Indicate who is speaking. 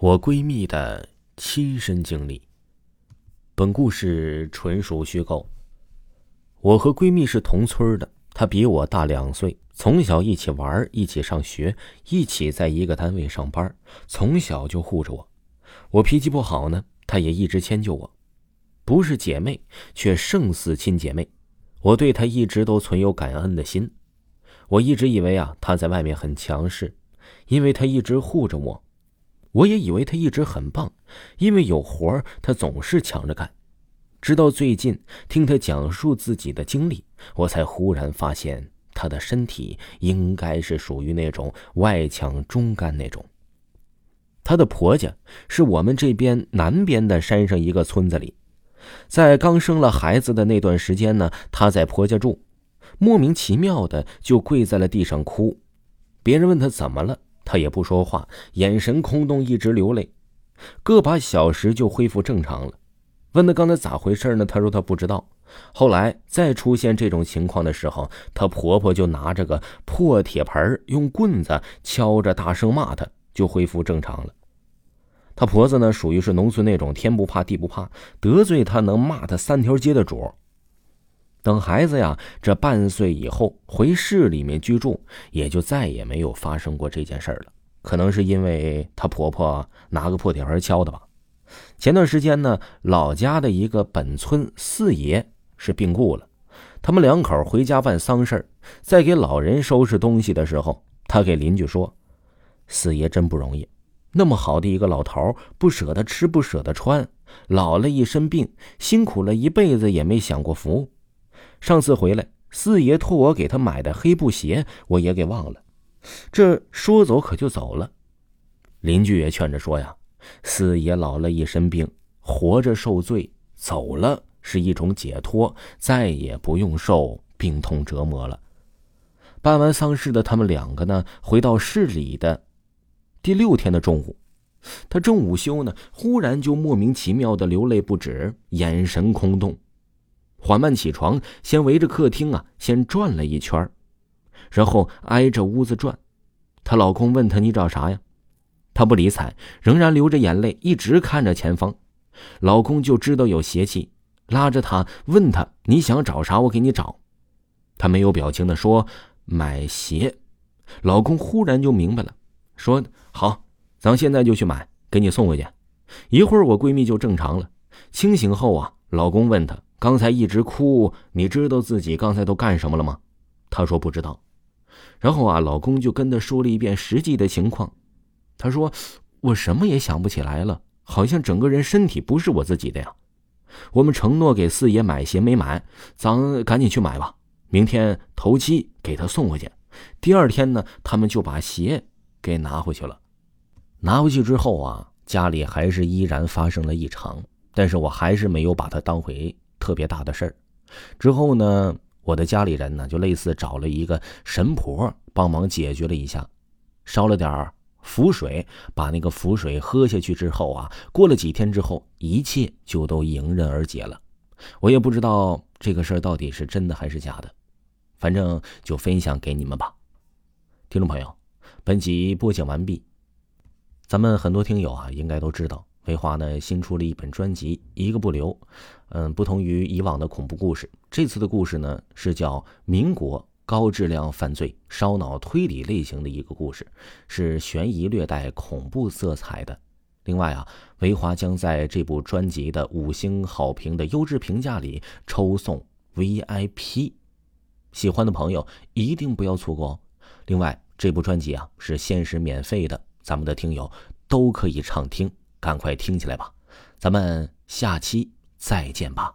Speaker 1: 我闺蜜的亲身经历。本故事纯属虚构。我和闺蜜是同村的，她比我大两岁，从小一起玩，一起上学，一起在一个单位上班，从小就护着我。我脾气不好呢，她也一直迁就我，不是姐妹，却胜似亲姐妹。我对她一直都存有感恩的心。我一直以为啊，她在外面很强势，因为她一直护着我。我也以为他一直很棒，因为有活儿他总是抢着干。直到最近听他讲述自己的经历，我才忽然发现他的身体应该是属于那种外强中干那种。她的婆家是我们这边南边的山上一个村子里，在刚生了孩子的那段时间呢，她在婆家住，莫名其妙的就跪在了地上哭。别人问她怎么了？他也不说话，眼神空洞，一直流泪。个把小时就恢复正常了。问他刚才咋回事呢？他说他不知道。后来再出现这种情况的时候，他婆婆就拿着个破铁盆，用棍子敲着，大声骂他，就恢复正常了。他婆子呢，属于是农村那种天不怕地不怕，得罪他能骂他三条街的主。等孩子呀，这半岁以后回市里面居住，也就再也没有发生过这件事了。可能是因为她婆婆拿个破铁盆敲的吧。前段时间呢，老家的一个本村四爷是病故了，他们两口回家办丧事在给老人收拾东西的时候，他给邻居说：“四爷真不容易，那么好的一个老头，不舍得吃，不舍得穿，老了一身病，辛苦了一辈子也没享过福。”上次回来，四爷托我给他买的黑布鞋，我也给忘了。这说走可就走了。邻居也劝着说呀：“四爷老了一身病，活着受罪，走了是一种解脱，再也不用受病痛折磨了。”办完丧事的他们两个呢，回到市里的第六天的中午，他正午休呢，忽然就莫名其妙的流泪不止，眼神空洞。缓慢起床，先围着客厅啊，先转了一圈然后挨着屋子转。她老公问她：“你找啥呀？”她不理睬，仍然流着眼泪，一直看着前方。老公就知道有邪气，拉着她问她：“你想找啥？我给你找。”她没有表情的说：“买鞋。”老公忽然就明白了，说：“好，咱现在就去买，给你送回去。”一会儿我闺蜜就正常了。清醒后啊，老公问她。刚才一直哭，你知道自己刚才都干什么了吗？她说不知道。然后啊，老公就跟她说了一遍实际的情况。她说：“我什么也想不起来了，好像整个人身体不是我自己的呀。”我们承诺给四爷买鞋没买，咱赶紧去买吧。明天头七给他送回去。第二天呢，他们就把鞋给拿回去了。拿回去之后啊，家里还是依然发生了异常，但是我还是没有把它当回。特别大的事儿，之后呢，我的家里人呢就类似找了一个神婆帮忙解决了一下，烧了点儿符水，把那个符水喝下去之后啊，过了几天之后，一切就都迎刃而解了。我也不知道这个事儿到底是真的还是假的，反正就分享给你们吧。听众朋友，本集播讲完毕。咱们很多听友啊，应该都知道。维华呢新出了一本专辑《一个不留》，嗯，不同于以往的恐怖故事，这次的故事呢是叫民国高质量犯罪烧脑推理类型的一个故事，是悬疑略带恐怖色彩的。另外啊，维华将在这部专辑的五星好评的优质评价里抽送 VIP，喜欢的朋友一定不要错过哦。另外，这部专辑啊是限时免费的，咱们的听友都可以畅听。赶快听起来吧，咱们下期再见吧。